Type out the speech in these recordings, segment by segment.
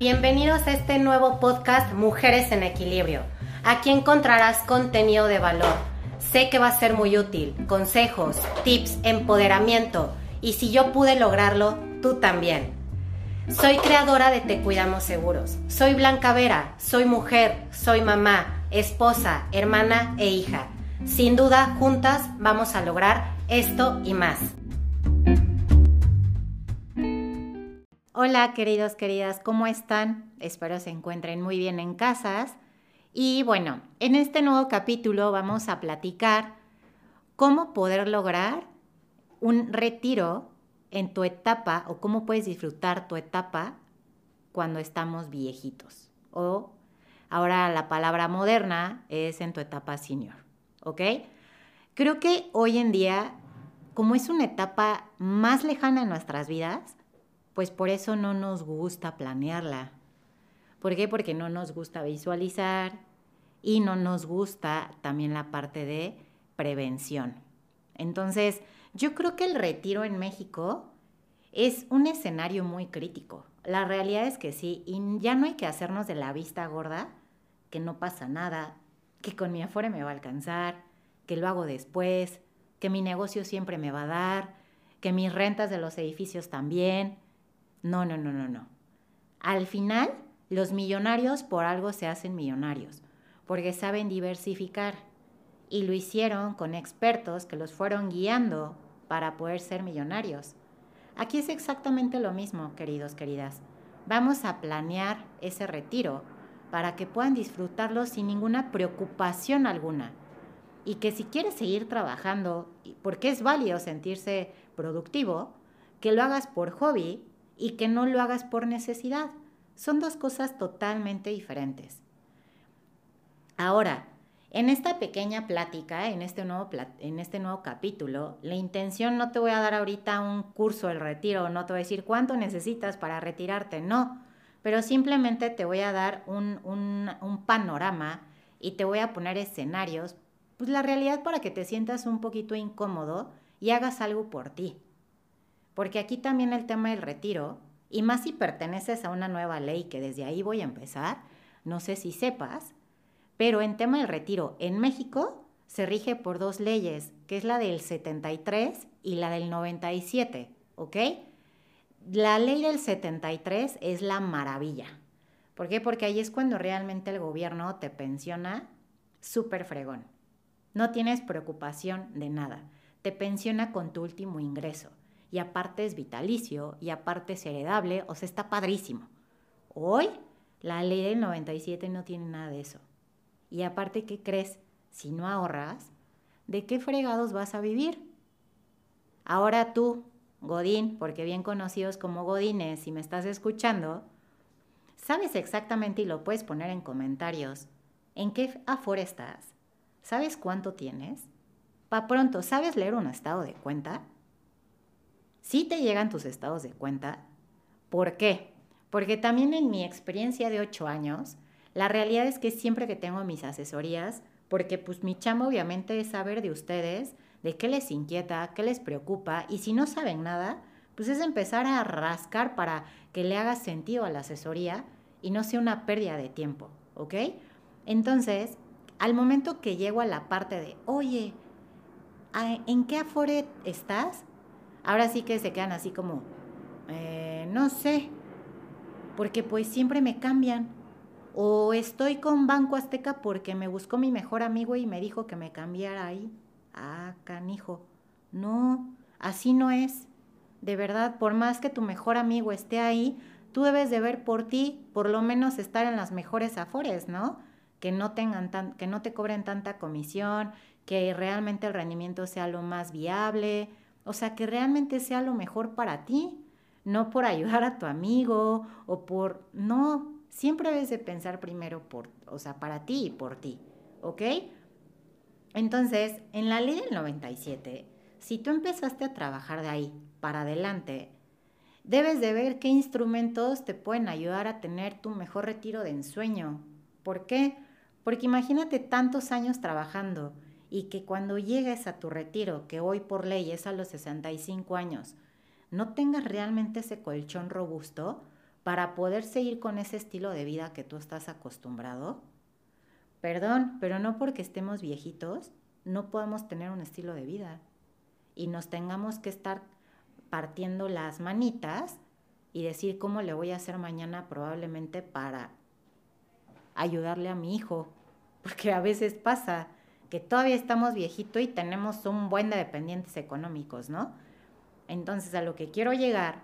Bienvenidos a este nuevo podcast Mujeres en Equilibrio. Aquí encontrarás contenido de valor. Sé que va a ser muy útil, consejos, tips, empoderamiento y si yo pude lograrlo, tú también. Soy creadora de Te Cuidamos Seguros. Soy Blanca Vera, soy mujer, soy mamá, esposa, hermana e hija. Sin duda, juntas vamos a lograr esto y más. Hola queridos, queridas, ¿cómo están? Espero se encuentren muy bien en casas. Y bueno, en este nuevo capítulo vamos a platicar cómo poder lograr un retiro en tu etapa o cómo puedes disfrutar tu etapa cuando estamos viejitos. O ahora la palabra moderna es en tu etapa senior, ¿ok? Creo que hoy en día, como es una etapa más lejana en nuestras vidas, pues por eso no nos gusta planearla. ¿Por qué? Porque no nos gusta visualizar y no nos gusta también la parte de prevención. Entonces, yo creo que el retiro en México es un escenario muy crítico. La realidad es que sí, y ya no hay que hacernos de la vista gorda, que no pasa nada, que con mi afore me va a alcanzar, que lo hago después, que mi negocio siempre me va a dar, que mis rentas de los edificios también, no, no, no, no, no. Al final, los millonarios por algo se hacen millonarios, porque saben diversificar. Y lo hicieron con expertos que los fueron guiando para poder ser millonarios. Aquí es exactamente lo mismo, queridos, queridas. Vamos a planear ese retiro para que puedan disfrutarlo sin ninguna preocupación alguna. Y que si quieres seguir trabajando, porque es válido sentirse productivo, que lo hagas por hobby y que no lo hagas por necesidad. Son dos cosas totalmente diferentes. Ahora, en esta pequeña plática, en este, nuevo en este nuevo capítulo, la intención no te voy a dar ahorita un curso del retiro, no te voy a decir cuánto necesitas para retirarte, no, pero simplemente te voy a dar un, un panorama y te voy a poner escenarios, pues la realidad para que te sientas un poquito incómodo y hagas algo por ti. Porque aquí también el tema del retiro, y más si perteneces a una nueva ley que desde ahí voy a empezar, no sé si sepas, pero en tema del retiro, en México se rige por dos leyes, que es la del 73 y la del 97, ¿ok? La ley del 73 es la maravilla. ¿Por qué? Porque ahí es cuando realmente el gobierno te pensiona súper fregón. No tienes preocupación de nada. Te pensiona con tu último ingreso y aparte es vitalicio y aparte es heredable, o sea, está padrísimo. Hoy la ley del 97 no tiene nada de eso. Y aparte, ¿qué crees? Si no ahorras, ¿de qué fregados vas a vivir? Ahora tú, Godín, porque bien conocidos como Godines, si me estás escuchando, sabes exactamente y lo puedes poner en comentarios. ¿En qué afora estás? ¿Sabes cuánto tienes? Pa pronto, ¿sabes leer un estado de cuenta? Sí te llegan tus estados de cuenta. ¿Por qué? Porque también en mi experiencia de ocho años, la realidad es que siempre que tengo mis asesorías, porque pues mi chamba obviamente es saber de ustedes, de qué les inquieta, qué les preocupa, y si no saben nada, pues es empezar a rascar para que le haga sentido a la asesoría y no sea una pérdida de tiempo, ¿ok? Entonces, al momento que llego a la parte de, oye, ¿en qué afore estás? Ahora sí que se quedan así como, eh, no sé, porque pues siempre me cambian. O estoy con Banco Azteca porque me buscó mi mejor amigo y me dijo que me cambiara ahí. Ah, canijo. No, así no es. De verdad, por más que tu mejor amigo esté ahí, tú debes de ver por ti, por lo menos estar en las mejores afores, ¿no? Que no tengan tan, que no te cobren tanta comisión, que realmente el rendimiento sea lo más viable, o sea, que realmente sea lo mejor para ti, no por ayudar a tu amigo o por... No, siempre debes de pensar primero por, o sea, para ti y por ti, ¿ok? Entonces, en la ley del 97, si tú empezaste a trabajar de ahí para adelante, debes de ver qué instrumentos te pueden ayudar a tener tu mejor retiro de ensueño. ¿Por qué? Porque imagínate tantos años trabajando y que cuando llegues a tu retiro, que hoy por ley es a los 65 años, no tengas realmente ese colchón robusto para poder seguir con ese estilo de vida que tú estás acostumbrado, perdón, pero no porque estemos viejitos, no podemos tener un estilo de vida y nos tengamos que estar partiendo las manitas y decir cómo le voy a hacer mañana probablemente para ayudarle a mi hijo, porque a veces pasa que todavía estamos viejitos y tenemos un buen de dependientes económicos, ¿no? Entonces a lo que quiero llegar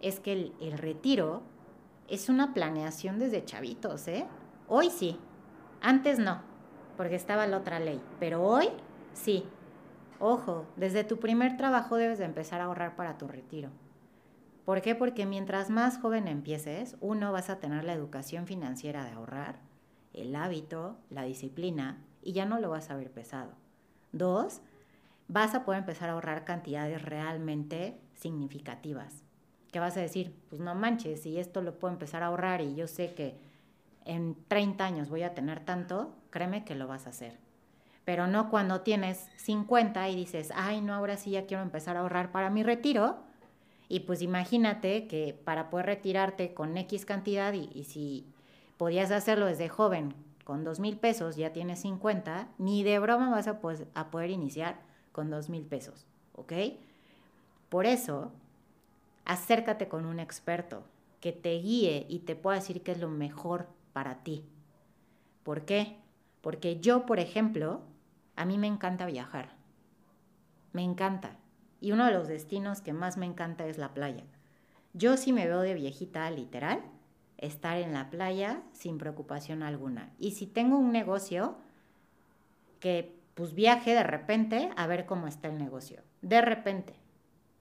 es que el, el retiro es una planeación desde chavitos, ¿eh? Hoy sí, antes no, porque estaba la otra ley, pero hoy sí. Ojo, desde tu primer trabajo debes de empezar a ahorrar para tu retiro. ¿Por qué? Porque mientras más joven empieces, uno, vas a tener la educación financiera de ahorrar, el hábito, la disciplina, y ya no lo vas a ver pesado. Dos, vas a poder empezar a ahorrar cantidades realmente significativas. Que vas a decir, pues no manches, si esto lo puedo empezar a ahorrar y yo sé que en 30 años voy a tener tanto, créeme que lo vas a hacer. Pero no cuando tienes 50 y dices, ay, no, ahora sí ya quiero empezar a ahorrar para mi retiro. Y pues imagínate que para poder retirarte con X cantidad y, y si podías hacerlo desde joven con dos mil pesos, ya tienes 50, ni de broma vas a, poder iniciar con dos mil pesos, ¿ok? Por eso, acércate con un experto que te guíe y te pueda decir qué es lo mejor para ti. ¿Por qué? Porque yo, por ejemplo, a mí me encanta viajar. Me encanta. Y uno de los destinos que más me encanta es la playa. Yo sí me veo de viejita, literal, estar en la playa sin preocupación alguna. Y si tengo un negocio, que pues viaje de repente a ver cómo está el negocio. De repente,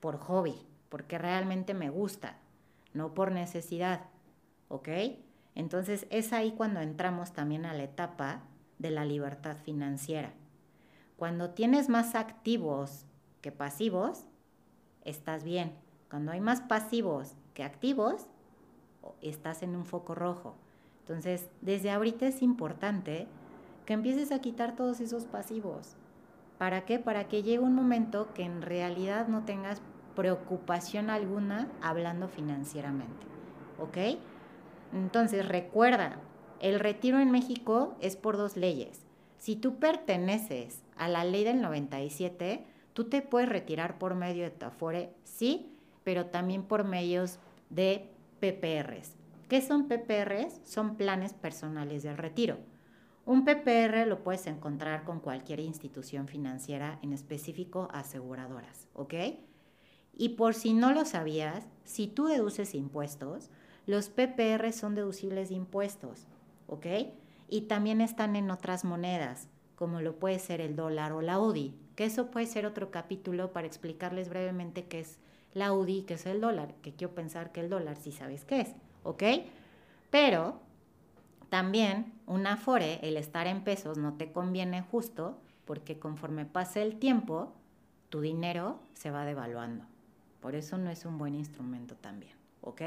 por hobby, porque realmente me gusta, no por necesidad. ¿Ok? Entonces es ahí cuando entramos también a la etapa de la libertad financiera. Cuando tienes más activos que pasivos, estás bien. Cuando hay más pasivos que activos, estás en un foco rojo. Entonces, desde ahorita es importante que empieces a quitar todos esos pasivos. ¿Para qué? Para que llegue un momento que en realidad no tengas preocupación alguna hablando financieramente. ¿Ok? Entonces, recuerda, el retiro en México es por dos leyes. Si tú perteneces a la ley del 97, tú te puedes retirar por medio de tu Afore, sí, pero también por medios de PPRs. ¿Qué son PPRs? Son planes personales de retiro. Un PPR lo puedes encontrar con cualquier institución financiera, en específico aseguradoras, ¿ok? Y por si no lo sabías, si tú deduces impuestos, los PPR son deducibles de impuestos, ¿ok? Y también están en otras monedas, como lo puede ser el dólar o la UDI, que eso puede ser otro capítulo para explicarles brevemente qué es la UDI, que es el dólar, que quiero pensar que el dólar sí sabes qué es, ¿ok? Pero también un Afore, el estar en pesos no te conviene justo porque conforme pase el tiempo, tu dinero se va devaluando. Por eso no es un buen instrumento también, ¿ok?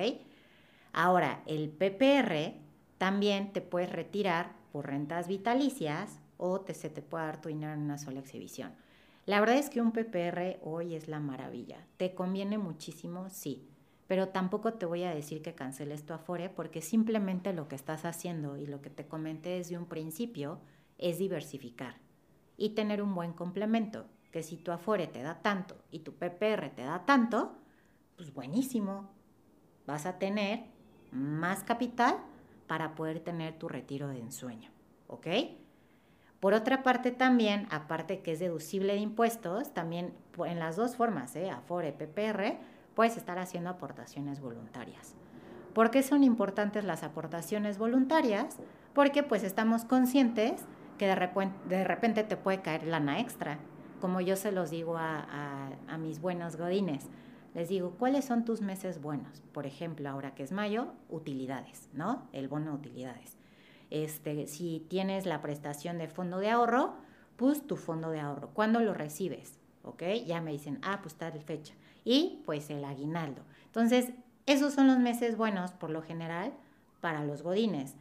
Ahora, el PPR también te puedes retirar por rentas vitalicias o te, se te puede dar tu dinero en una sola exhibición. La verdad es que un PPR hoy es la maravilla. ¿Te conviene muchísimo? Sí. Pero tampoco te voy a decir que canceles tu Afore porque simplemente lo que estás haciendo y lo que te comenté desde un principio es diversificar y tener un buen complemento. Que si tu Afore te da tanto y tu PPR te da tanto, pues buenísimo. Vas a tener más capital para poder tener tu retiro de ensueño. ¿Ok? Por otra parte también, aparte que es deducible de impuestos, también en las dos formas, ¿eh? Afore, PPR, puedes estar haciendo aportaciones voluntarias. ¿Por qué son importantes las aportaciones voluntarias? Porque pues estamos conscientes que de repente, te puede caer lana extra, como yo se los digo a, a mis buenos godines. Les digo, ¿cuáles son tus meses buenos? Por ejemplo, ahora que es mayo, utilidades, ¿no? El bono de utilidades. Este, si tienes la prestación de fondo de ahorro, pues tu fondo de ahorro. ¿Cuándo lo recibes? ¿Ok? Ya me dicen, ah, pues de fecha. Y pues el aguinaldo. Entonces, esos son los meses buenos por lo general para los godines.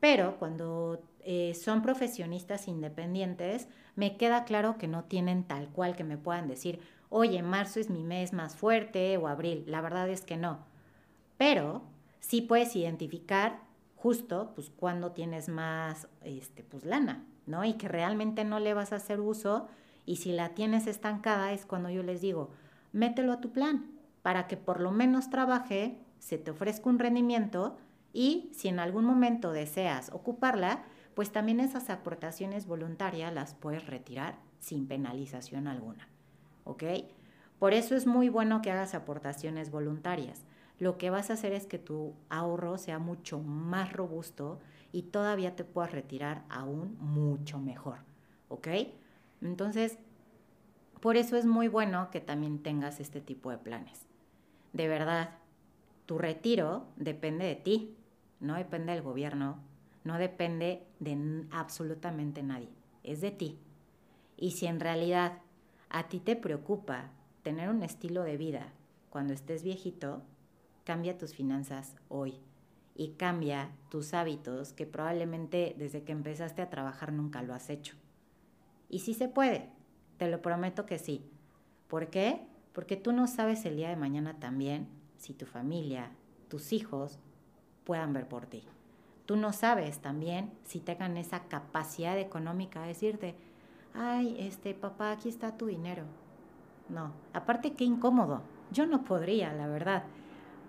Pero cuando eh, son profesionistas independientes, me queda claro que no tienen tal cual que me puedan decir, oye, marzo es mi mes más fuerte o abril. La verdad es que no. Pero sí puedes identificar justo pues cuando tienes más este pues lana, ¿no? Y que realmente no le vas a hacer uso y si la tienes estancada es cuando yo les digo, mételo a tu plan para que por lo menos trabaje, se te ofrezca un rendimiento y si en algún momento deseas ocuparla, pues también esas aportaciones voluntarias las puedes retirar sin penalización alguna. ¿Ok? Por eso es muy bueno que hagas aportaciones voluntarias. Lo que vas a hacer es que tu ahorro sea mucho más robusto y todavía te puedas retirar aún mucho mejor. ¿Ok? Entonces, por eso es muy bueno que también tengas este tipo de planes. De verdad, tu retiro depende de ti, no depende del gobierno, no depende de absolutamente nadie, es de ti. Y si en realidad a ti te preocupa tener un estilo de vida cuando estés viejito, cambia tus finanzas hoy y cambia tus hábitos que probablemente desde que empezaste a trabajar nunca lo has hecho. Y sí se puede, te lo prometo que sí. ¿Por qué? Porque tú no sabes el día de mañana también si tu familia, tus hijos puedan ver por ti. Tú no sabes también si tengan esa capacidad económica de decirte, ay, este papá, aquí está tu dinero. No, aparte qué incómodo. Yo no podría, la verdad.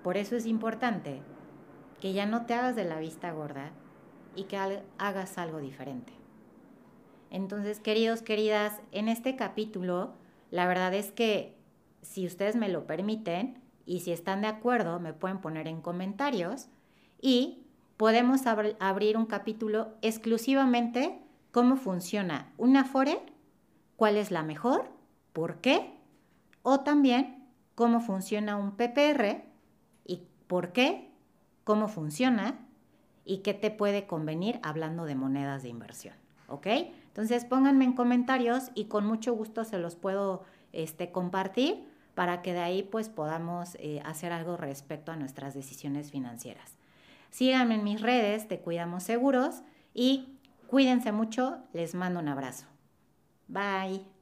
Por eso es importante que ya no te hagas de la vista gorda y que hagas algo diferente. Entonces, queridos, queridas, en este capítulo, la verdad es que si ustedes me lo permiten y si están de acuerdo, me pueden poner en comentarios y podemos abrir un capítulo exclusivamente cómo funciona una Afore, cuál es la mejor, por qué, o también cómo funciona un PPR por qué, cómo funciona y qué te puede convenir hablando de monedas de inversión. ¿Ok? Entonces pónganme en comentarios y con mucho gusto se los puedo este, compartir para que de ahí pues podamos eh, hacer algo respecto a nuestras decisiones financieras. Síganme en mis redes, te cuidamos seguros y cuídense mucho, les mando un abrazo. Bye.